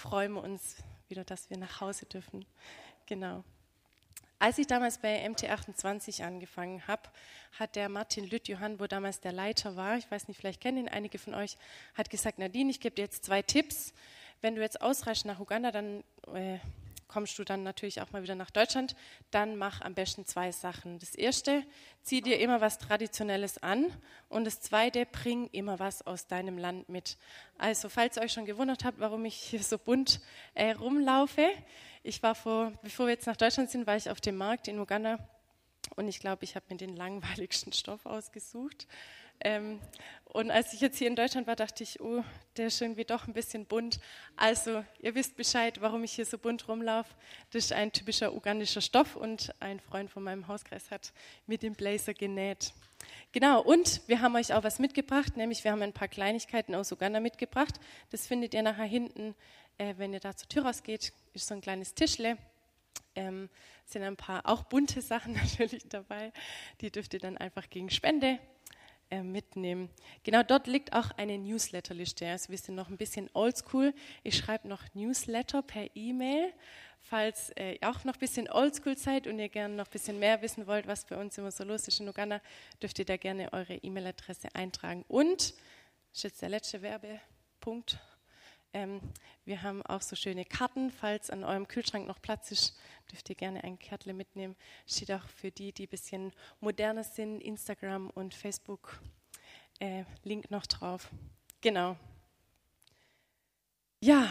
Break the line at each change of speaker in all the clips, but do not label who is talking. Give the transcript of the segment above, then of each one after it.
freuen wir uns wieder, dass wir nach Hause dürfen. Genau. Als ich damals bei MT28 angefangen habe, hat der Martin Lüttjohann, wo damals der Leiter war, ich weiß nicht, vielleicht kennen ihn einige von euch, hat gesagt, Nadine, ich gebe dir jetzt zwei Tipps. Wenn du jetzt ausreichst nach Uganda, dann äh, kommst du dann natürlich auch mal wieder nach Deutschland, dann mach am besten zwei Sachen. Das erste, zieh dir immer was Traditionelles an und das zweite, bring immer was aus deinem Land mit. Also, falls ihr euch schon gewundert habt, warum ich hier so bunt äh, rumlaufe, ich war vor, bevor wir jetzt nach Deutschland sind, war ich auf dem Markt in Uganda und ich glaube, ich habe mir den langweiligsten Stoff ausgesucht. Ähm, und als ich jetzt hier in Deutschland war, dachte ich, oh, der ist irgendwie doch ein bisschen bunt. Also, ihr wisst Bescheid, warum ich hier so bunt rumlaufe. Das ist ein typischer ugandischer Stoff und ein Freund von meinem Hauskreis hat mit dem Blazer genäht. Genau, und wir haben euch auch was mitgebracht, nämlich wir haben ein paar Kleinigkeiten aus Uganda mitgebracht. Das findet ihr nachher hinten, äh, wenn ihr da zur Tür rausgeht, ist so ein kleines Tischle. Ähm, sind ein paar auch bunte Sachen natürlich dabei. Die dürft ihr dann einfach gegen Spende mitnehmen. Genau dort liegt auch eine Newsletterliste. Also wir sind noch ein bisschen oldschool. Ich schreibe noch Newsletter per E-Mail. Falls äh, ihr auch noch ein bisschen oldschool seid und ihr gerne noch ein bisschen mehr wissen wollt, was bei uns immer so los ist in Uganda, dürft ihr da gerne eure E-Mail-Adresse eintragen. Und, das ist jetzt der letzte Werbepunkt, ähm, wir haben auch so schöne Karten. Falls an eurem Kühlschrank noch Platz ist, dürft ihr gerne ein Kärtle mitnehmen. Steht auch für die, die ein bisschen moderner sind, Instagram und Facebook. Äh, Link noch drauf. Genau. Ja,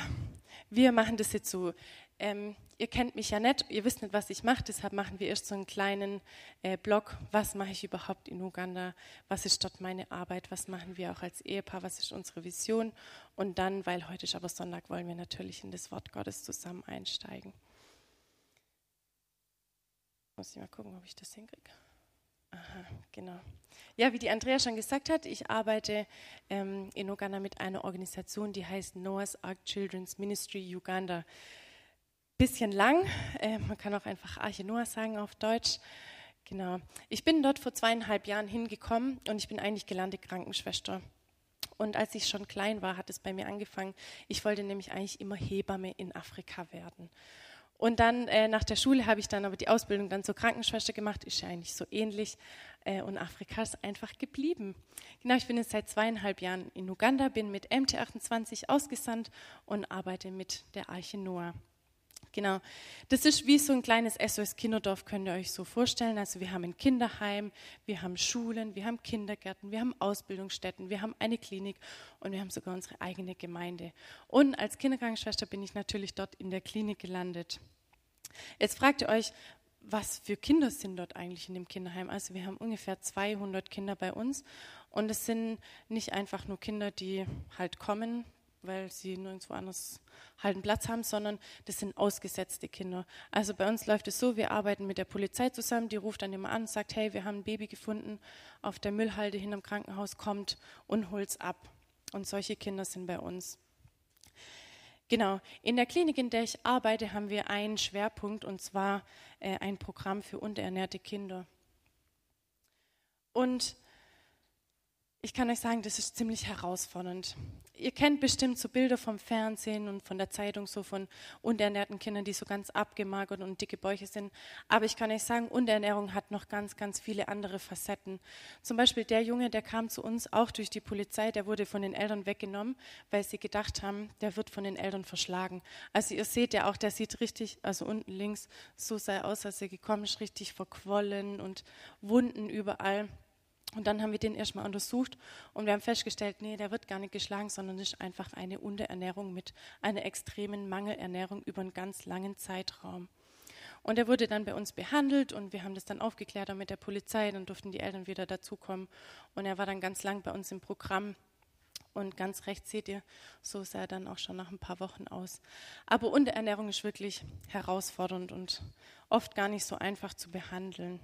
wir machen das jetzt so ähm, ihr kennt mich ja nicht, ihr wisst nicht, was ich mache, deshalb machen wir erst so einen kleinen äh, Blog, was mache ich überhaupt in Uganda, was ist dort meine Arbeit, was machen wir auch als Ehepaar, was ist unsere Vision und dann, weil heute ist aber Sonntag, wollen wir natürlich in das Wort Gottes zusammen einsteigen. Muss ich mal gucken, ob ich das hinkriege. Aha, genau. Ja, wie die Andrea schon gesagt hat, ich arbeite ähm, in Uganda mit einer Organisation, die heißt Noah's Ark Children's Ministry Uganda bisschen lang. Äh, man kann auch einfach Arche Noah sagen auf Deutsch. Genau. Ich bin dort vor zweieinhalb Jahren hingekommen und ich bin eigentlich gelernte Krankenschwester. Und als ich schon klein war, hat es bei mir angefangen. Ich wollte nämlich eigentlich immer Hebamme in Afrika werden. Und dann äh, nach der Schule habe ich dann aber die Ausbildung dann zur Krankenschwester gemacht. Ist ja eigentlich so ähnlich. Äh, und Afrika ist einfach geblieben. Genau, ich bin jetzt seit zweieinhalb Jahren in Uganda, bin mit MT28 ausgesandt und arbeite mit der Arche Noah. Genau. Das ist wie so ein kleines SOS-Kinderdorf, könnt ihr euch so vorstellen. Also wir haben ein Kinderheim, wir haben Schulen, wir haben Kindergärten, wir haben Ausbildungsstätten, wir haben eine Klinik und wir haben sogar unsere eigene Gemeinde. Und als Kinderkrankenschwester bin ich natürlich dort in der Klinik gelandet. Jetzt fragt ihr euch, was für Kinder sind dort eigentlich in dem Kinderheim? Also wir haben ungefähr 200 Kinder bei uns und es sind nicht einfach nur Kinder, die halt kommen, weil sie nirgendwo anders halt einen Platz haben, sondern das sind ausgesetzte Kinder. Also bei uns läuft es so, wir arbeiten mit der Polizei zusammen, die ruft dann immer an und sagt, hey, wir haben ein Baby gefunden auf der Müllhalde hinterm Krankenhaus, kommt und holt's ab. Und solche Kinder sind bei uns. Genau, in der Klinik, in der ich arbeite, haben wir einen Schwerpunkt und zwar äh, ein Programm für unterernährte Kinder. Und ich kann euch sagen, das ist ziemlich herausfordernd. Ihr kennt bestimmt so Bilder vom Fernsehen und von der Zeitung, so von unterernährten Kindern, die so ganz abgemagert und dicke Bäuche sind. Aber ich kann euch sagen, Unterernährung hat noch ganz, ganz viele andere Facetten. Zum Beispiel der Junge, der kam zu uns auch durch die Polizei, der wurde von den Eltern weggenommen, weil sie gedacht haben, der wird von den Eltern verschlagen. Also ihr seht ja auch, der sieht richtig, also unten links, so sah er aus, als er gekommen ist, richtig verquollen und Wunden überall. Und dann haben wir den erstmal untersucht und wir haben festgestellt, nee, der wird gar nicht geschlagen, sondern ist einfach eine Unterernährung mit einer extremen Mangelernährung über einen ganz langen Zeitraum. Und er wurde dann bei uns behandelt und wir haben das dann aufgeklärt mit der Polizei, dann durften die Eltern wieder dazukommen und er war dann ganz lang bei uns im Programm. Und ganz rechts seht ihr, so sah er dann auch schon nach ein paar Wochen aus. Aber Unterernährung ist wirklich herausfordernd und oft gar nicht so einfach zu behandeln.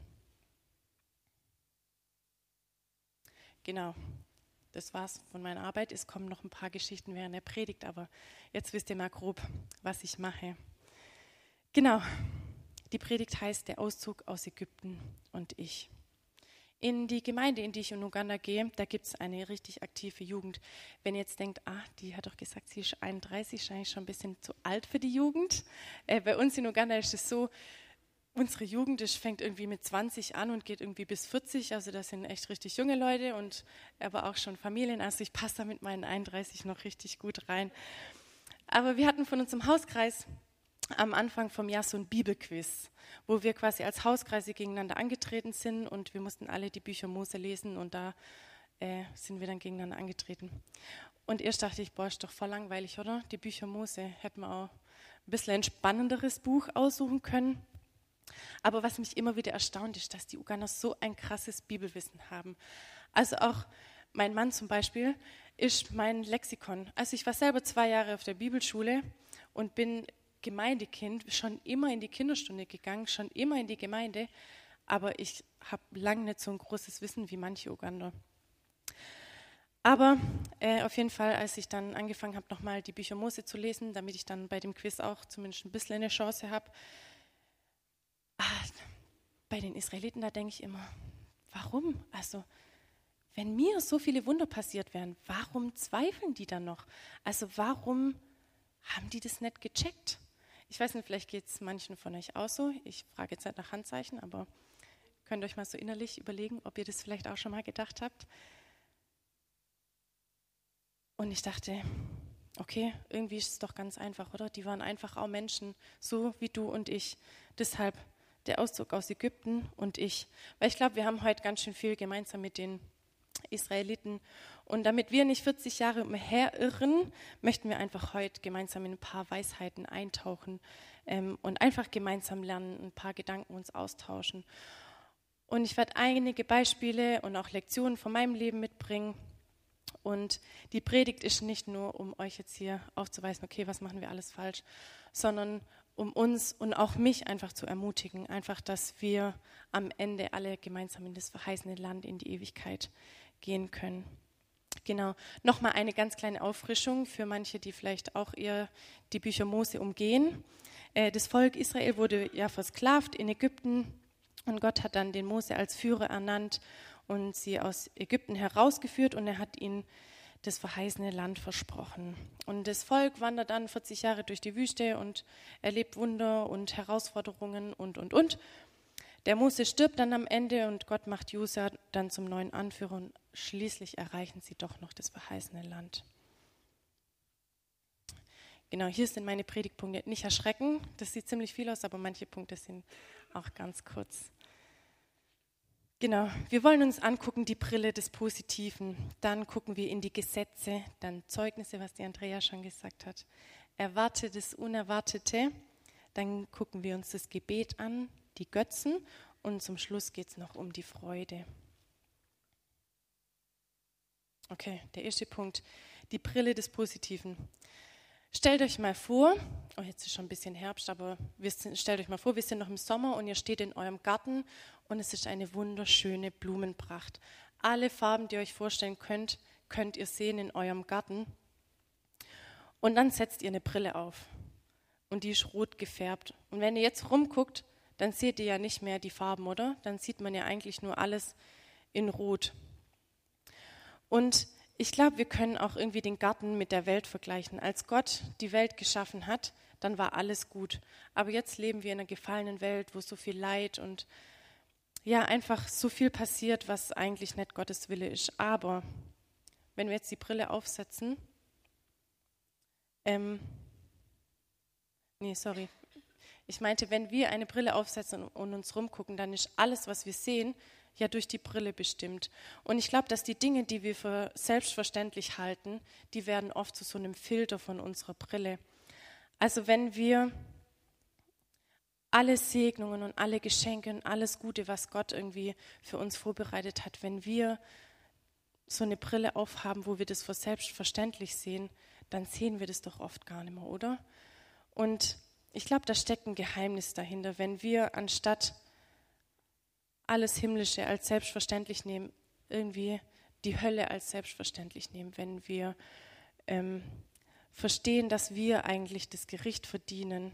Genau, das war's von meiner Arbeit. Es kommen noch ein paar Geschichten während der Predigt, aber jetzt wisst ihr mal grob, was ich mache. Genau, die Predigt heißt Der Auszug aus Ägypten und ich. In die Gemeinde, in die ich in Uganda gehe, da gibt es eine richtig aktive Jugend. Wenn ihr jetzt denkt, ah, die hat doch gesagt, sie ist 31, wahrscheinlich schon ein bisschen zu alt für die Jugend. Äh, bei uns in Uganda ist es so, unsere Jugend ist, fängt irgendwie mit 20 an und geht irgendwie bis 40. Also das sind echt richtig junge Leute und aber auch schon Familien. Also ich passe da mit meinen 31 noch richtig gut rein. Aber wir hatten von unserem Hauskreis am Anfang vom Jahr so ein Bibelquiz, wo wir quasi als Hauskreise gegeneinander angetreten sind und wir mussten alle die Bücher Mose lesen und da äh, sind wir dann gegeneinander angetreten. Und erst dachte ich, boah, ist doch voll langweilig, oder? Die Bücher Mose hätten wir auch ein bisschen ein spannenderes Buch aussuchen können. Aber was mich immer wieder erstaunt, ist, dass die Uganer so ein krasses Bibelwissen haben. Also auch mein Mann zum Beispiel ist mein Lexikon. Also ich war selber zwei Jahre auf der Bibelschule und bin Gemeindekind schon immer in die Kinderstunde gegangen, schon immer in die Gemeinde, aber ich habe lange nicht so ein großes Wissen wie manche Uganda. Aber äh, auf jeden Fall, als ich dann angefangen habe, nochmal die Bücher Mose zu lesen, damit ich dann bei dem Quiz auch zumindest ein bisschen eine Chance habe, bei den Israeliten, da denke ich immer, warum? Also, wenn mir so viele Wunder passiert wären, warum zweifeln die dann noch? Also, warum haben die das nicht gecheckt? Ich weiß nicht, vielleicht geht es manchen von euch auch so. Ich frage jetzt nicht nach Handzeichen, aber könnt euch mal so innerlich überlegen, ob ihr das vielleicht auch schon mal gedacht habt. Und ich dachte, okay, irgendwie ist es doch ganz einfach, oder? Die waren einfach auch Menschen, so wie du und ich. Deshalb der Auszug aus Ägypten und ich. Weil ich glaube, wir haben heute ganz schön viel gemeinsam mit den Israeliten. Und damit wir nicht 40 Jahre umherirren, möchten wir einfach heute gemeinsam in ein paar Weisheiten eintauchen ähm, und einfach gemeinsam lernen, ein paar Gedanken uns austauschen. Und ich werde einige Beispiele und auch Lektionen von meinem Leben mitbringen. Und die Predigt ist nicht nur, um euch jetzt hier aufzuweisen, okay, was machen wir alles falsch, sondern um uns und auch mich einfach zu ermutigen, einfach, dass wir am Ende alle gemeinsam in das verheißene Land, in die Ewigkeit gehen können. Genau. Nochmal eine ganz kleine Auffrischung für manche, die vielleicht auch eher die Bücher Mose umgehen. Äh, das Volk Israel wurde ja versklavt in Ägypten und Gott hat dann den Mose als Führer ernannt und sie aus Ägypten herausgeführt und er hat ihnen das verheißene Land versprochen. Und das Volk wandert dann 40 Jahre durch die Wüste und erlebt Wunder und Herausforderungen und, und, und. Der Mose stirbt dann am Ende und Gott macht Jusa dann zum neuen Anführer und schließlich erreichen sie doch noch das verheißene Land. Genau, hier sind meine Predigtpunkte. Nicht erschrecken, das sieht ziemlich viel aus, aber manche Punkte sind auch ganz kurz. Genau, wir wollen uns angucken die Brille des Positiven. Dann gucken wir in die Gesetze, dann Zeugnisse, was die Andrea schon gesagt hat. Erwarte das Unerwartete. Dann gucken wir uns das Gebet an, die Götzen und zum Schluss geht es noch um die Freude. Okay, der erste Punkt, die Brille des Positiven. Stellt euch mal vor, oh jetzt ist schon ein bisschen Herbst, aber sind, stellt euch mal vor, wir sind noch im Sommer und ihr steht in eurem Garten und es ist eine wunderschöne Blumenpracht. Alle Farben, die ihr euch vorstellen könnt, könnt ihr sehen in eurem Garten. Und dann setzt ihr eine Brille auf und die ist rot gefärbt. Und wenn ihr jetzt rumguckt, dann seht ihr ja nicht mehr die Farben, oder? Dann sieht man ja eigentlich nur alles in Rot. Und ich glaube, wir können auch irgendwie den Garten mit der Welt vergleichen. Als Gott die Welt geschaffen hat, dann war alles gut. Aber jetzt leben wir in einer gefallenen Welt, wo so viel Leid und ja, einfach so viel passiert, was eigentlich nicht Gottes Wille ist. Aber wenn wir jetzt die Brille aufsetzen, ähm, nee, sorry, ich meinte, wenn wir eine Brille aufsetzen und uns rumgucken, dann ist alles, was wir sehen, ja durch die Brille bestimmt. Und ich glaube, dass die Dinge, die wir für selbstverständlich halten, die werden oft zu so einem Filter von unserer Brille. Also wenn wir alle Segnungen und alle Geschenke und alles Gute, was Gott irgendwie für uns vorbereitet hat, wenn wir so eine Brille aufhaben, wo wir das für selbstverständlich sehen, dann sehen wir das doch oft gar nicht mehr, oder? Und ich glaube, da steckt ein Geheimnis dahinter. Wenn wir anstatt alles Himmlische als selbstverständlich nehmen, irgendwie die Hölle als selbstverständlich nehmen, wenn wir ähm, verstehen, dass wir eigentlich das Gericht verdienen,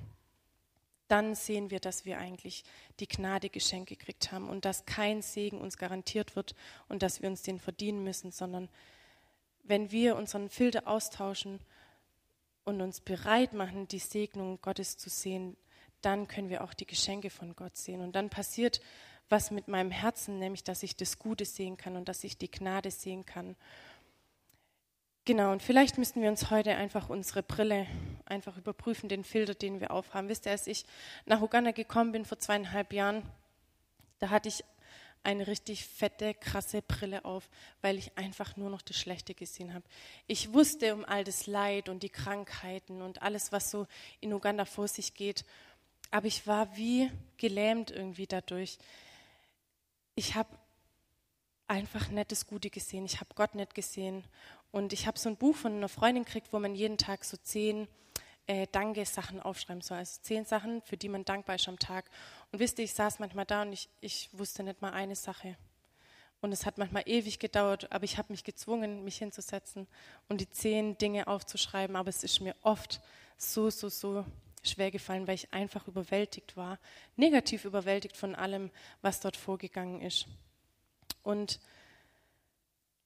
dann sehen wir, dass wir eigentlich die Gnade geschenkt gekriegt haben und dass kein Segen uns garantiert wird und dass wir uns den verdienen müssen, sondern wenn wir unseren Filter austauschen und uns bereit machen, die Segnung Gottes zu sehen, dann können wir auch die Geschenke von Gott sehen. Und dann passiert was mit meinem Herzen, nämlich dass ich das Gute sehen kann und dass ich die Gnade sehen kann. Genau, und vielleicht müssten wir uns heute einfach unsere Brille einfach überprüfen, den Filter, den wir aufhaben. Wisst ihr, als ich nach Uganda gekommen bin vor zweieinhalb Jahren, da hatte ich eine richtig fette, krasse Brille auf, weil ich einfach nur noch das Schlechte gesehen habe. Ich wusste um all das Leid und die Krankheiten und alles, was so in Uganda vor sich geht, aber ich war wie gelähmt irgendwie dadurch. Ich habe einfach nettes Gute gesehen. Ich habe Gott nicht gesehen. Und ich habe so ein Buch von einer Freundin gekriegt, wo man jeden Tag so zehn äh, Danke-Sachen aufschreiben soll. Also zehn Sachen, für die man dankbar ist am Tag. Und wisst ihr, ich saß manchmal da und ich, ich wusste nicht mal eine Sache. Und es hat manchmal ewig gedauert, aber ich habe mich gezwungen, mich hinzusetzen und die zehn Dinge aufzuschreiben. Aber es ist mir oft so, so, so schwer gefallen, weil ich einfach überwältigt war, negativ überwältigt von allem, was dort vorgegangen ist. Und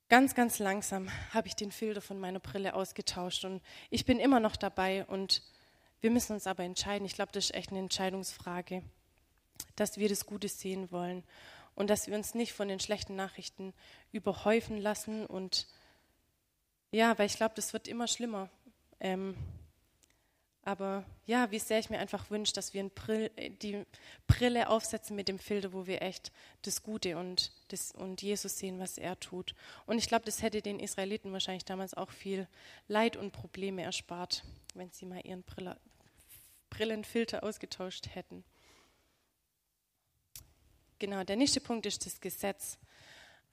ganz, ganz langsam habe ich den Filter von meiner Brille ausgetauscht und ich bin immer noch dabei und wir müssen uns aber entscheiden. Ich glaube, das ist echt eine Entscheidungsfrage dass wir das Gute sehen wollen und dass wir uns nicht von den schlechten Nachrichten überhäufen lassen. Und ja, weil ich glaube, das wird immer schlimmer. Ähm, aber ja, wie sehr ich mir einfach wünsche, dass wir Brill, die Brille aufsetzen mit dem Filter, wo wir echt das Gute und, das, und Jesus sehen, was er tut. Und ich glaube, das hätte den Israeliten wahrscheinlich damals auch viel Leid und Probleme erspart, wenn sie mal ihren Brille, Brillenfilter ausgetauscht hätten. Genau, der nächste Punkt ist das Gesetz.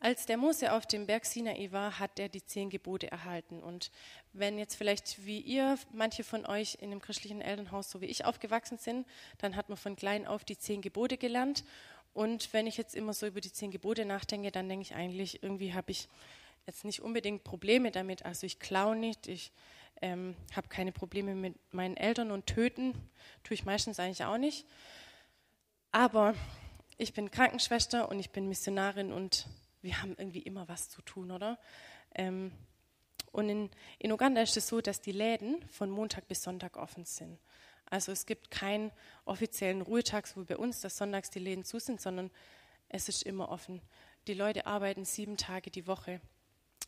Als der Mose auf dem Berg Sinai war, hat er die zehn Gebote erhalten. Und wenn jetzt vielleicht wie ihr, manche von euch in dem christlichen Elternhaus, so wie ich, aufgewachsen sind, dann hat man von klein auf die zehn Gebote gelernt. Und wenn ich jetzt immer so über die zehn Gebote nachdenke, dann denke ich eigentlich, irgendwie habe ich jetzt nicht unbedingt Probleme damit. Also ich klaue nicht, ich ähm, habe keine Probleme mit meinen Eltern und töten, tue ich meistens eigentlich auch nicht. Aber ich bin Krankenschwester und ich bin Missionarin und wir haben irgendwie immer was zu tun, oder? Ähm, und in, in Uganda ist es so, dass die Läden von Montag bis Sonntag offen sind. Also es gibt keinen offiziellen Ruhetag, wo bei uns, dass sonntags die Läden zu sind, sondern es ist immer offen. Die Leute arbeiten sieben Tage die Woche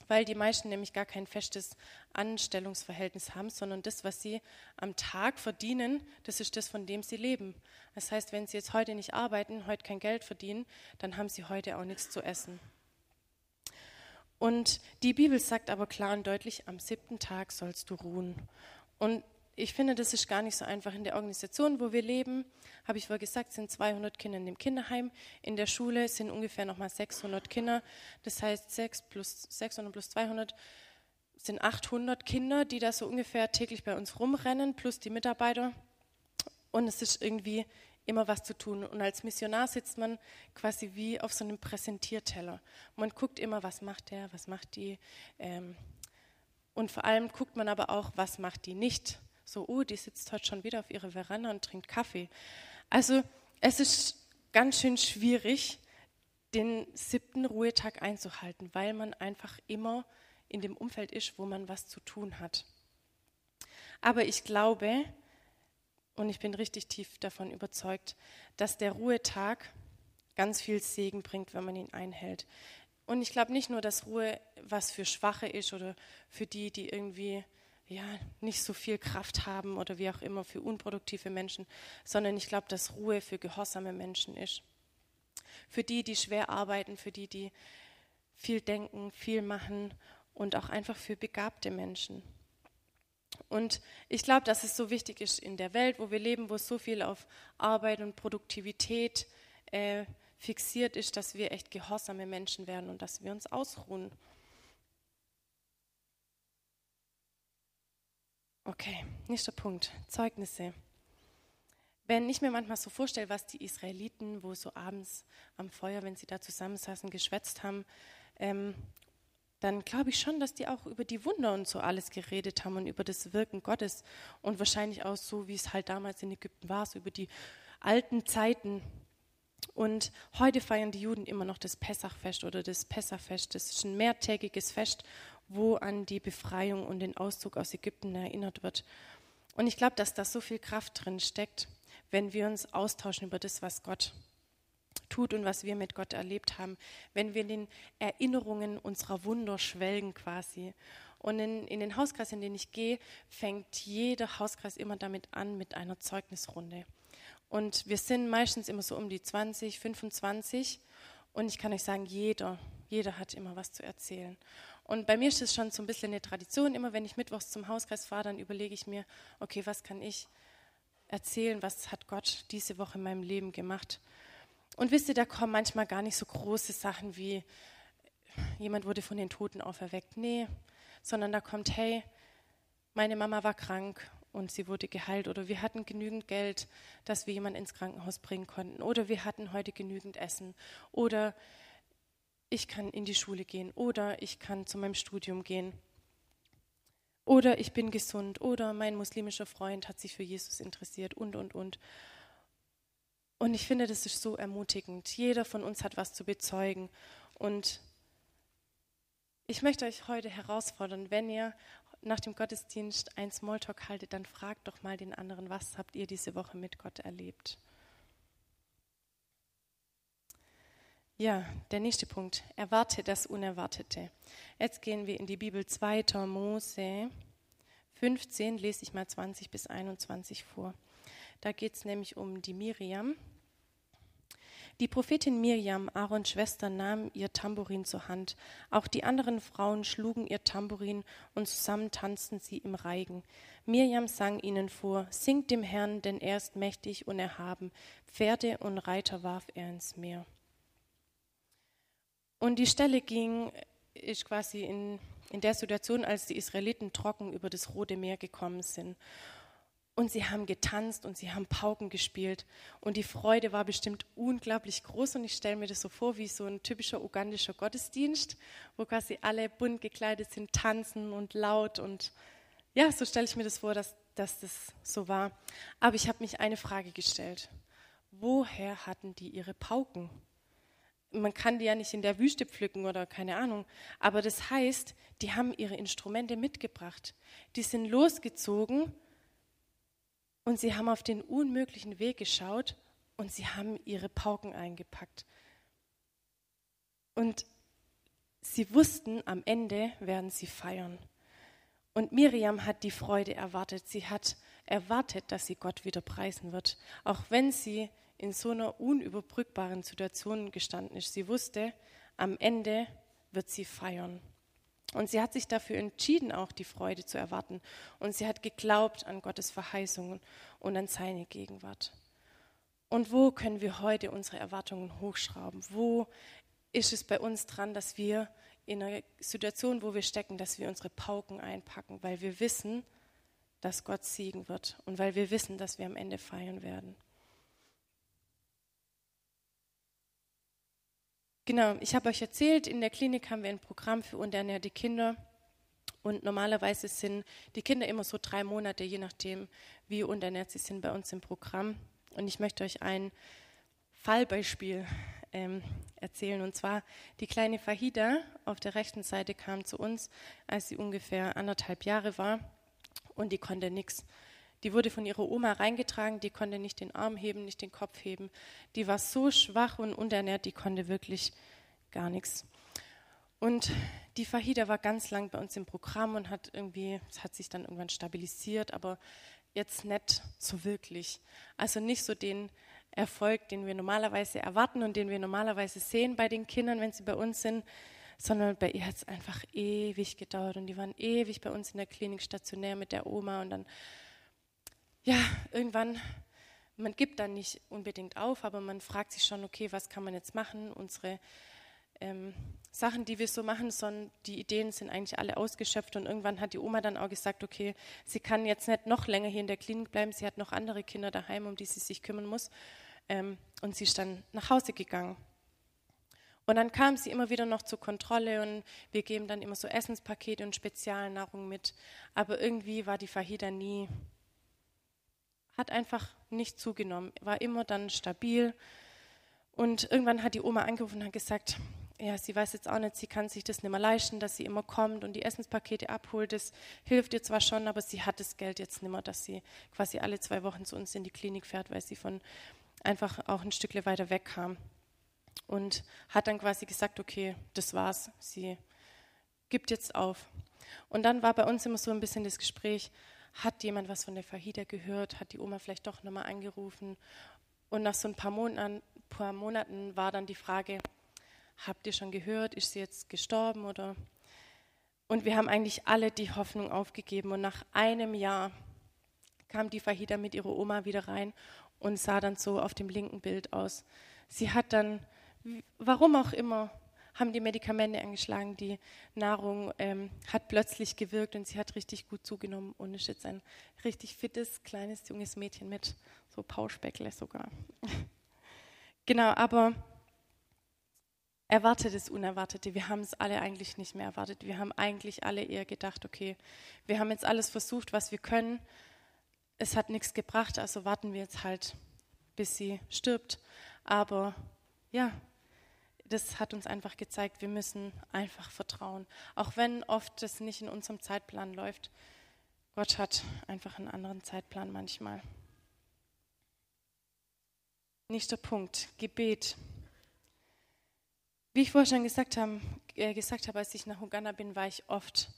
weil die meisten nämlich gar kein festes Anstellungsverhältnis haben, sondern das, was sie am Tag verdienen, das ist das, von dem sie leben. Das heißt, wenn sie jetzt heute nicht arbeiten, heute kein Geld verdienen, dann haben sie heute auch nichts zu essen. Und die Bibel sagt aber klar und deutlich, am siebten Tag sollst du ruhen. Und ich finde, das ist gar nicht so einfach. In der Organisation, wo wir leben, habe ich vorher gesagt, sind 200 Kinder in dem Kinderheim. In der Schule sind ungefähr nochmal 600 Kinder. Das heißt, 6 plus 600 plus 200 sind 800 Kinder, die da so ungefähr täglich bei uns rumrennen, plus die Mitarbeiter. Und es ist irgendwie immer was zu tun. Und als Missionar sitzt man quasi wie auf so einem Präsentierteller. Man guckt immer, was macht der, was macht die. Ähm, und vor allem guckt man aber auch, was macht die nicht so, oh, die sitzt heute schon wieder auf ihrer Veranda und trinkt Kaffee. Also es ist ganz schön schwierig, den siebten Ruhetag einzuhalten, weil man einfach immer in dem Umfeld ist, wo man was zu tun hat. Aber ich glaube, und ich bin richtig tief davon überzeugt, dass der Ruhetag ganz viel Segen bringt, wenn man ihn einhält. Und ich glaube nicht nur, dass Ruhe was für Schwache ist oder für die, die irgendwie ja, nicht so viel Kraft haben oder wie auch immer für unproduktive Menschen, sondern ich glaube, dass Ruhe für gehorsame Menschen ist. Für die, die schwer arbeiten, für die, die viel denken, viel machen und auch einfach für begabte Menschen. Und ich glaube, dass es so wichtig ist in der Welt, wo wir leben, wo so viel auf Arbeit und Produktivität äh, fixiert ist, dass wir echt gehorsame Menschen werden und dass wir uns ausruhen Okay, nächster Punkt. Zeugnisse. Wenn ich mir manchmal so vorstelle, was die Israeliten, wo so abends am Feuer, wenn sie da zusammensaßen, geschwätzt haben, ähm, dann glaube ich schon, dass die auch über die Wunder und so alles geredet haben und über das Wirken Gottes und wahrscheinlich auch so, wie es halt damals in Ägypten war, so über die alten Zeiten. Und heute feiern die Juden immer noch das Pessachfest oder das Pessachfest. Das ist ein mehrtägiges Fest, wo an die Befreiung und den Auszug aus Ägypten erinnert wird. Und ich glaube, dass da so viel Kraft drin steckt, wenn wir uns austauschen über das, was Gott tut und was wir mit Gott erlebt haben, wenn wir in den Erinnerungen unserer Wunder schwelgen quasi. Und in, in den Hauskreis, in den ich gehe, fängt jeder Hauskreis immer damit an mit einer Zeugnisrunde. Und wir sind meistens immer so um die 20, 25. Und ich kann euch sagen, jeder, jeder hat immer was zu erzählen. Und bei mir ist es schon so ein bisschen eine Tradition. Immer wenn ich mittwochs zum Hauskreis fahre, dann überlege ich mir, okay, was kann ich erzählen, was hat Gott diese Woche in meinem Leben gemacht. Und wisst ihr, da kommen manchmal gar nicht so große Sachen wie, jemand wurde von den Toten auferweckt. Nee, sondern da kommt, hey, meine Mama war krank und sie wurde geheilt. Oder wir hatten genügend Geld, dass wir jemanden ins Krankenhaus bringen konnten. Oder wir hatten heute genügend Essen. Oder ich kann in die Schule gehen. Oder ich kann zu meinem Studium gehen. Oder ich bin gesund. Oder mein muslimischer Freund hat sich für Jesus interessiert. Und, und, und. Und ich finde, das ist so ermutigend. Jeder von uns hat was zu bezeugen. Und ich möchte euch heute herausfordern, wenn ihr nach dem Gottesdienst ein Smalltalk haltet, dann fragt doch mal den anderen, was habt ihr diese Woche mit Gott erlebt? Ja, der nächste Punkt. Erwarte das Unerwartete. Jetzt gehen wir in die Bibel 2. Mose 15, lese ich mal 20 bis 21 vor. Da geht es nämlich um die Miriam. Die Prophetin Miriam, Aarons Schwester, nahm ihr Tambourin zur Hand. Auch die anderen Frauen schlugen ihr Tambourin und zusammen tanzten sie im Reigen. Miriam sang ihnen vor: Singt dem Herrn, denn er ist mächtig und erhaben. Pferde und Reiter warf er ins Meer. Und die Stelle ging, ist quasi in, in der Situation, als die Israeliten trocken über das Rote Meer gekommen sind. Und sie haben getanzt und sie haben Pauken gespielt. Und die Freude war bestimmt unglaublich groß. Und ich stelle mir das so vor wie so ein typischer ugandischer Gottesdienst, wo quasi alle bunt gekleidet sind, tanzen und laut. Und ja, so stelle ich mir das vor, dass, dass das so war. Aber ich habe mich eine Frage gestellt. Woher hatten die ihre Pauken? man kann die ja nicht in der Wüste pflücken oder keine Ahnung. Aber das heißt, die haben ihre Instrumente mitgebracht. Die sind losgezogen und sie haben auf den unmöglichen Weg geschaut und sie haben ihre Pauken eingepackt. Und sie wussten, am Ende werden sie feiern. Und Miriam hat die Freude erwartet. Sie hat erwartet, dass sie Gott wieder preisen wird. Auch wenn sie in so einer unüberbrückbaren Situation gestanden ist. Sie wusste, am Ende wird sie feiern. Und sie hat sich dafür entschieden, auch die Freude zu erwarten. Und sie hat geglaubt an Gottes Verheißungen und an seine Gegenwart. Und wo können wir heute unsere Erwartungen hochschrauben? Wo ist es bei uns dran, dass wir in einer Situation, wo wir stecken, dass wir unsere Pauken einpacken, weil wir wissen, dass Gott siegen wird und weil wir wissen, dass wir am Ende feiern werden. Genau, ich habe euch erzählt, in der Klinik haben wir ein Programm für unterernährte Kinder. Und normalerweise sind die Kinder immer so drei Monate, je nachdem, wie unterernährt sie sind bei uns im Programm. Und ich möchte euch ein Fallbeispiel ähm, erzählen. Und zwar die kleine Fahida auf der rechten Seite kam zu uns, als sie ungefähr anderthalb Jahre war. Und die konnte nichts. Die wurde von ihrer Oma reingetragen, die konnte nicht den Arm heben, nicht den Kopf heben. Die war so schwach und unterernährt, die konnte wirklich gar nichts. Und die Fahida war ganz lang bei uns im Programm und hat irgendwie, es hat sich dann irgendwann stabilisiert, aber jetzt nicht so wirklich. Also nicht so den Erfolg, den wir normalerweise erwarten und den wir normalerweise sehen bei den Kindern, wenn sie bei uns sind, sondern bei ihr hat es einfach ewig gedauert und die waren ewig bei uns in der Klinik stationär mit der Oma und dann ja, irgendwann, man gibt dann nicht unbedingt auf, aber man fragt sich schon, okay, was kann man jetzt machen? Unsere ähm, Sachen, die wir so machen, sondern die Ideen sind eigentlich alle ausgeschöpft und irgendwann hat die Oma dann auch gesagt, okay, sie kann jetzt nicht noch länger hier in der Klinik bleiben, sie hat noch andere Kinder daheim, um die sie sich kümmern muss ähm, und sie ist dann nach Hause gegangen. Und dann kam sie immer wieder noch zur Kontrolle und wir geben dann immer so Essenspakete und Spezialnahrung mit. Aber irgendwie war die Fahida nie, hat einfach nicht zugenommen, war immer dann stabil. Und irgendwann hat die Oma angerufen und hat gesagt, ja, sie weiß jetzt auch nicht, sie kann sich das nicht mehr leisten, dass sie immer kommt und die Essenspakete abholt. Das hilft ihr zwar schon, aber sie hat das Geld jetzt nicht mehr, dass sie quasi alle zwei Wochen zu uns in die Klinik fährt, weil sie von einfach auch ein Stückle weiter weg kam und hat dann quasi gesagt, okay, das war's, sie gibt jetzt auf. Und dann war bei uns immer so ein bisschen das Gespräch, hat jemand was von der Fahida gehört, hat die Oma vielleicht doch nochmal angerufen. Und nach so ein paar Monaten, paar Monaten war dann die Frage, habt ihr schon gehört, ist sie jetzt gestorben oder? Und wir haben eigentlich alle die Hoffnung aufgegeben. Und nach einem Jahr kam die Fahida mit ihrer Oma wieder rein und sah dann so auf dem linken Bild aus. Sie hat dann warum auch immer, haben die Medikamente angeschlagen, die Nahrung ähm, hat plötzlich gewirkt und sie hat richtig gut zugenommen und ist jetzt ein richtig fittes, kleines, junges Mädchen mit so Pauschbäckle sogar. genau, aber erwartetes Unerwartete. Wir haben es alle eigentlich nicht mehr erwartet. Wir haben eigentlich alle eher gedacht, okay, wir haben jetzt alles versucht, was wir können. Es hat nichts gebracht, also warten wir jetzt halt, bis sie stirbt. Aber ja, das hat uns einfach gezeigt, wir müssen einfach vertrauen. Auch wenn oft das nicht in unserem Zeitplan läuft. Gott hat einfach einen anderen Zeitplan manchmal. Nächster Punkt, Gebet. Wie ich vorher schon gesagt habe, äh, gesagt habe, als ich nach Uganda bin, war ich oft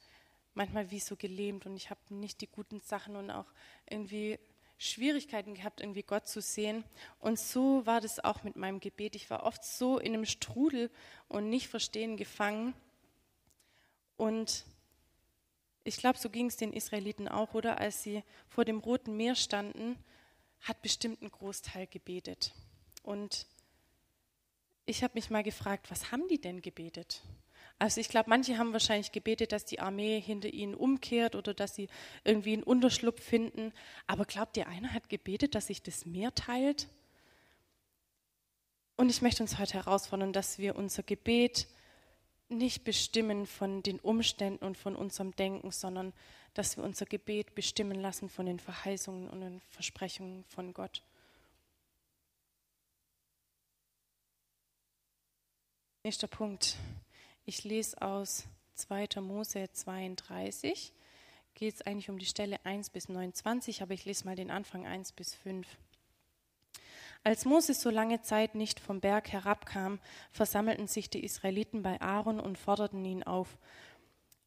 manchmal wie so gelähmt und ich habe nicht die guten Sachen und auch irgendwie Schwierigkeiten gehabt, irgendwie Gott zu sehen. Und so war das auch mit meinem Gebet. Ich war oft so in einem Strudel und nicht verstehen gefangen. Und ich glaube, so ging es den Israeliten auch, oder? Als sie vor dem Roten Meer standen, hat bestimmt ein Großteil gebetet. Und ich habe mich mal gefragt, was haben die denn gebetet? Also ich glaube, manche haben wahrscheinlich gebetet, dass die Armee hinter ihnen umkehrt oder dass sie irgendwie einen Unterschlupf finden. Aber glaubt ihr, einer hat gebetet, dass sich das Meer teilt? Und ich möchte uns heute herausfordern, dass wir unser Gebet nicht bestimmen von den Umständen und von unserem Denken, sondern dass wir unser Gebet bestimmen lassen von den Verheißungen und den Versprechungen von Gott. Nächster Punkt. Ich lese aus 2. Mose 32. Geht es eigentlich um die Stelle 1 bis 29, aber ich lese mal den Anfang 1 bis 5. Als Moses so lange Zeit nicht vom Berg herabkam, versammelten sich die Israeliten bei Aaron und forderten ihn auf.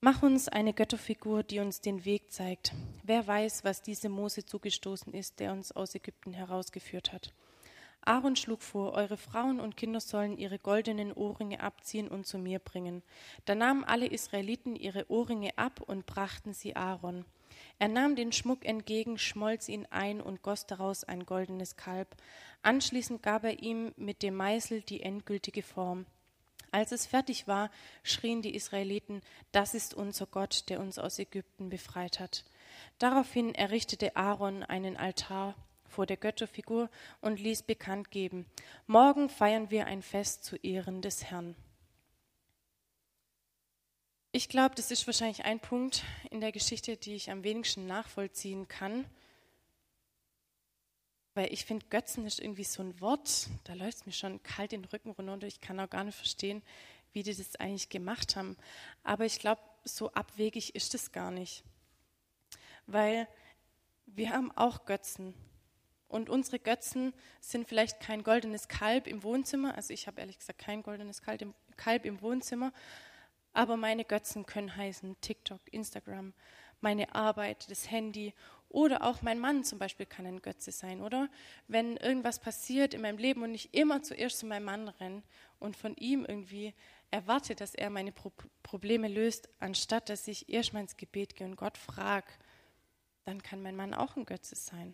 Mach uns eine Götterfigur, die uns den Weg zeigt. Wer weiß, was diese Mose zugestoßen ist, der uns aus Ägypten herausgeführt hat. Aaron schlug vor, eure Frauen und Kinder sollen ihre goldenen Ohrringe abziehen und zu mir bringen. Da nahmen alle Israeliten ihre Ohrringe ab und brachten sie Aaron. Er nahm den Schmuck entgegen, schmolz ihn ein und goss daraus ein goldenes Kalb. Anschließend gab er ihm mit dem Meißel die endgültige Form. Als es fertig war, schrien die Israeliten, das ist unser Gott, der uns aus Ägypten befreit hat. Daraufhin errichtete Aaron einen Altar vor der Götterfigur und ließ bekannt geben, morgen feiern wir ein Fest zu Ehren des Herrn. Ich glaube, das ist wahrscheinlich ein Punkt in der Geschichte, die ich am wenigsten nachvollziehen kann. Weil ich finde, Götzen ist irgendwie so ein Wort, da läuft es mir schon kalt den Rücken runter. Ich kann auch gar nicht verstehen, wie die das eigentlich gemacht haben. Aber ich glaube, so abwegig ist es gar nicht. Weil wir haben auch Götzen. Und unsere Götzen sind vielleicht kein goldenes Kalb im Wohnzimmer. Also ich habe ehrlich gesagt kein goldenes Kalb im, Wohnzimmer. Aber meine Götzen können heißen TikTok, Instagram, meine Arbeit, das Handy oder auch mein Mann zum Beispiel kann ein Götze sein, oder? Wenn irgendwas passiert in meinem Leben und ich immer zuerst zu meinem Mann renne und von ihm irgendwie erwarte, dass er meine Pro Probleme löst, anstatt dass ich erst mal ins Gebet gehe und Gott frage, dann kann mein Mann auch ein Götze sein.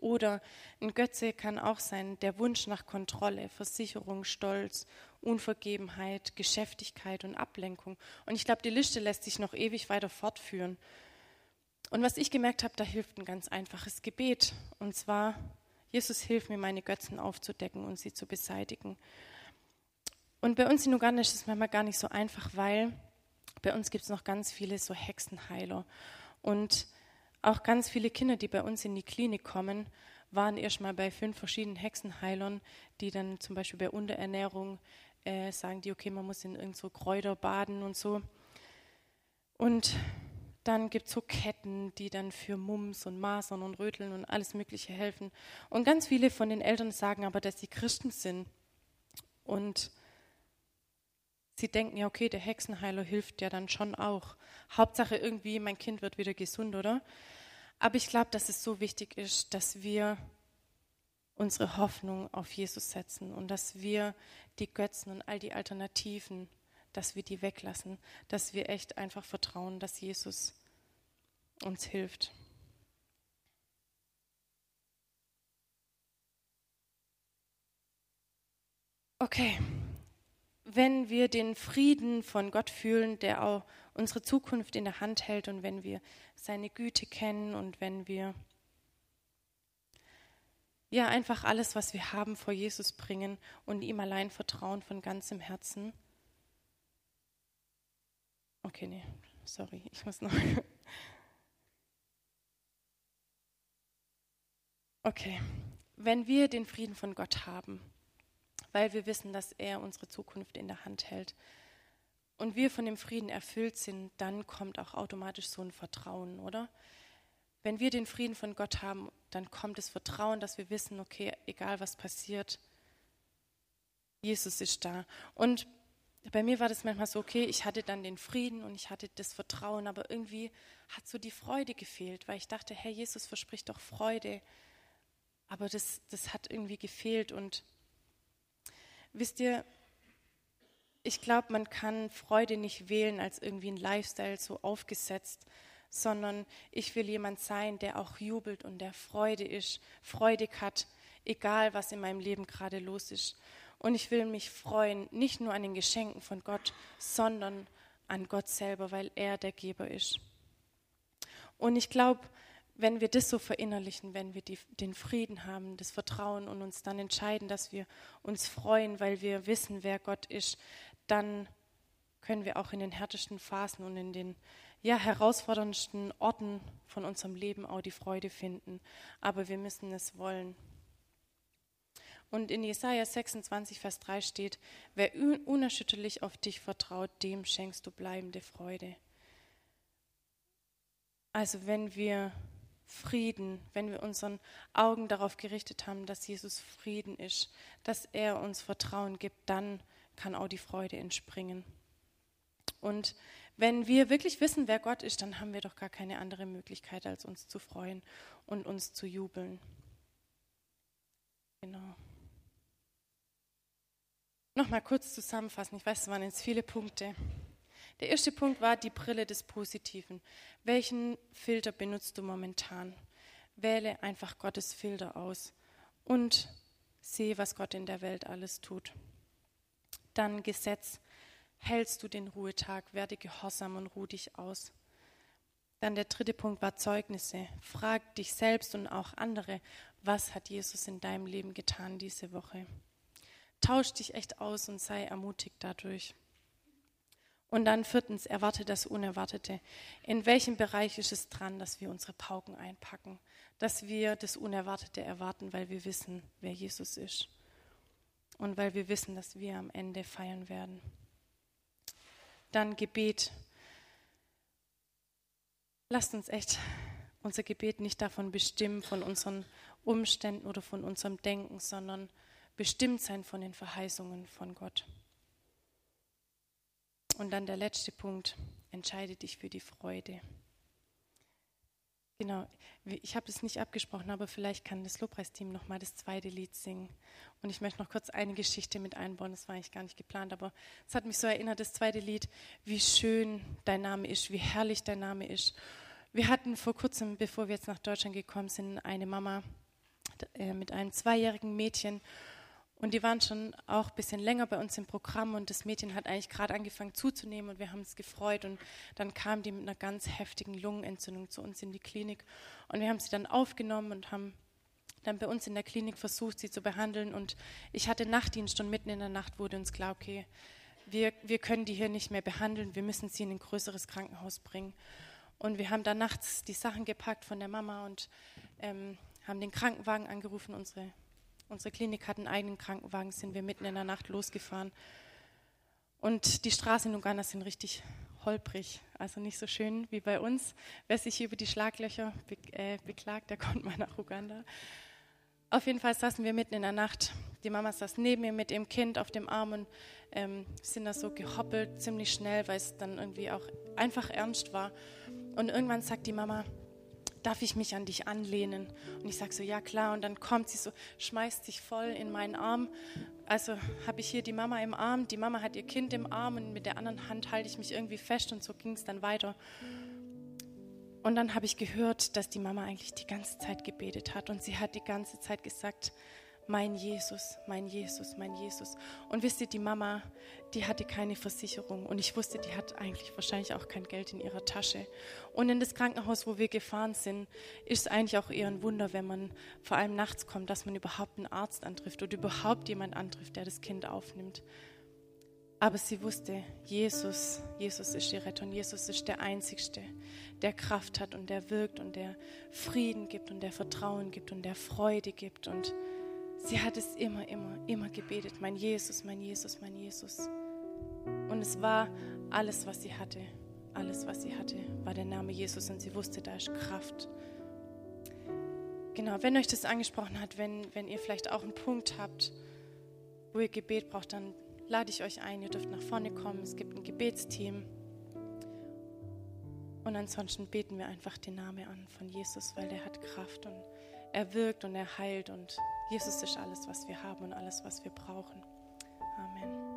Oder ein Götze kann auch sein der Wunsch nach Kontrolle, Versicherung, Stolz, Unvergebenheit, Geschäftigkeit und Ablenkung. Und ich glaube, die Liste lässt sich noch ewig weiter fortführen. Und was ich gemerkt habe, da hilft ein ganz einfaches Gebet. Und zwar, Jesus, hilf mir, meine Götzen aufzudecken und sie zu beseitigen. Und bei uns in Uganda ist es manchmal gar nicht so einfach, weil bei uns gibt es noch ganz viele so Hexenheiler. Und auch ganz viele Kinder, die bei uns in die Klinik kommen, waren erstmal bei fünf verschiedenen Hexenheilern, die dann zum Beispiel bei Unterernährung äh, sagen, die, okay, man muss in irgend so Kräuter baden und so. Und dann gibt es so Ketten, die dann für Mumps und Masern und Röteln und alles Mögliche helfen. Und ganz viele von den Eltern sagen aber, dass sie Christen sind. Und sie denken ja, okay, der Hexenheiler hilft ja dann schon auch. Hauptsache irgendwie, mein Kind wird wieder gesund, oder? Aber ich glaube, dass es so wichtig ist, dass wir unsere Hoffnung auf Jesus setzen und dass wir die Götzen und all die Alternativen, dass wir die weglassen, dass wir echt einfach vertrauen, dass Jesus uns hilft. Okay, wenn wir den Frieden von Gott fühlen, der auch unsere Zukunft in der Hand hält und wenn wir seine Güte kennen und wenn wir ja einfach alles, was wir haben, vor Jesus bringen und ihm allein vertrauen von ganzem Herzen. Okay, nee, sorry, ich muss noch. Okay, wenn wir den Frieden von Gott haben, weil wir wissen, dass er unsere Zukunft in der Hand hält und wir von dem Frieden erfüllt sind, dann kommt auch automatisch so ein Vertrauen, oder? Wenn wir den Frieden von Gott haben, dann kommt das Vertrauen, dass wir wissen, okay, egal was passiert, Jesus ist da. Und bei mir war das manchmal so, okay, ich hatte dann den Frieden und ich hatte das Vertrauen, aber irgendwie hat so die Freude gefehlt, weil ich dachte, Herr Jesus verspricht doch Freude, aber das, das hat irgendwie gefehlt und Wisst ihr, ich glaube, man kann Freude nicht wählen als irgendwie ein Lifestyle so aufgesetzt, sondern ich will jemand sein, der auch jubelt und der Freude ist, freudig hat, egal was in meinem Leben gerade los ist. Und ich will mich freuen, nicht nur an den Geschenken von Gott, sondern an Gott selber, weil er der Geber ist. Und ich glaube, wenn wir das so verinnerlichen, wenn wir die, den Frieden haben, das Vertrauen und uns dann entscheiden, dass wir uns freuen, weil wir wissen, wer Gott ist, dann können wir auch in den härtesten Phasen und in den ja, herausforderndsten Orten von unserem Leben auch die Freude finden. Aber wir müssen es wollen. Und in Jesaja 26, Vers 3 steht: Wer unerschütterlich auf dich vertraut, dem schenkst du bleibende Freude. Also, wenn wir Frieden, wenn wir unseren Augen darauf gerichtet haben, dass Jesus Frieden ist, dass er uns Vertrauen gibt, dann kann auch die Freude entspringen. Und wenn wir wirklich wissen, wer Gott ist, dann haben wir doch gar keine andere Möglichkeit, als uns zu freuen und uns zu jubeln. Genau. Nochmal kurz zusammenfassen. Ich weiß, es waren jetzt viele Punkte. Der erste Punkt war die Brille des Positiven. Welchen Filter benutzt du momentan? Wähle einfach Gottes Filter aus und sehe, was Gott in der Welt alles tut. Dann Gesetz. Hältst du den Ruhetag, werde gehorsam und ruh dich aus. Dann der dritte Punkt war Zeugnisse. Frag dich selbst und auch andere, was hat Jesus in deinem Leben getan diese Woche? Tausch dich echt aus und sei ermutigt dadurch. Und dann viertens, erwarte das Unerwartete. In welchem Bereich ist es dran, dass wir unsere Pauken einpacken, dass wir das Unerwartete erwarten, weil wir wissen, wer Jesus ist und weil wir wissen, dass wir am Ende feiern werden. Dann Gebet. Lasst uns echt unser Gebet nicht davon bestimmen, von unseren Umständen oder von unserem Denken, sondern bestimmt sein von den Verheißungen von Gott. Und dann der letzte Punkt, entscheide dich für die Freude. Genau, ich habe das nicht abgesprochen, aber vielleicht kann das Lobpreisteam noch mal das zweite Lied singen. Und ich möchte noch kurz eine Geschichte mit einbauen, das war eigentlich gar nicht geplant, aber es hat mich so erinnert, das zweite Lied, wie schön dein Name ist, wie herrlich dein Name ist. Wir hatten vor kurzem, bevor wir jetzt nach Deutschland gekommen sind, eine Mama äh, mit einem zweijährigen Mädchen und die waren schon auch ein bisschen länger bei uns im Programm und das Mädchen hat eigentlich gerade angefangen zuzunehmen und wir haben es gefreut. Und dann kam die mit einer ganz heftigen Lungenentzündung zu uns in die Klinik. Und wir haben sie dann aufgenommen und haben dann bei uns in der Klinik versucht, sie zu behandeln. Und ich hatte Nachtdienst und mitten in der Nacht wurde uns klar, okay, wir, wir können die hier nicht mehr behandeln, wir müssen sie in ein größeres Krankenhaus bringen. Und wir haben dann nachts die Sachen gepackt von der Mama und ähm, haben den Krankenwagen angerufen. Unsere, unsere Klinik hat einen eigenen Krankenwagen, sind wir mitten in der Nacht losgefahren. Und die Straßen in Uganda sind richtig holprig, also nicht so schön wie bei uns. Wer sich über die Schlaglöcher be äh, beklagt, der kommt mal nach Uganda. Auf jeden Fall saßen wir mitten in der Nacht. Die Mama saß neben mir mit dem Kind auf dem Arm und ähm, sind da so gehoppelt, ziemlich schnell, weil es dann irgendwie auch einfach ernst war. Und irgendwann sagt die Mama, darf ich mich an dich anlehnen? Und ich sage so, ja klar. Und dann kommt sie so, schmeißt sich voll in meinen Arm. Also habe ich hier die Mama im Arm, die Mama hat ihr Kind im Arm und mit der anderen Hand halte ich mich irgendwie fest und so ging es dann weiter. Und dann habe ich gehört, dass die Mama eigentlich die ganze Zeit gebetet hat und sie hat die ganze Zeit gesagt, mein Jesus, mein Jesus, mein Jesus. Und wisst ihr, die Mama, die hatte keine Versicherung und ich wusste, die hat eigentlich wahrscheinlich auch kein Geld in ihrer Tasche. Und in das Krankenhaus, wo wir gefahren sind, ist es eigentlich auch eher ein Wunder, wenn man vor allem nachts kommt, dass man überhaupt einen Arzt antrifft oder überhaupt jemand antrifft, der das Kind aufnimmt. Aber sie wusste, Jesus, Jesus ist die Rettung, Jesus ist der Einzigste, der Kraft hat und der wirkt und der Frieden gibt und der Vertrauen gibt und der Freude gibt. Und sie hat es immer, immer, immer gebetet, mein Jesus, mein Jesus, mein Jesus. Und es war alles, was sie hatte. Alles, was sie hatte, war der Name Jesus und sie wusste, da ist Kraft. Genau, wenn euch das angesprochen hat, wenn, wenn ihr vielleicht auch einen Punkt habt, wo ihr Gebet braucht, dann lade ich euch ein, ihr dürft nach vorne kommen. Es gibt ein Gebetsteam. Und ansonsten beten wir einfach den Namen an von Jesus, weil der hat Kraft und er wirkt und er heilt und Jesus ist alles, was wir haben und alles, was wir brauchen. Amen.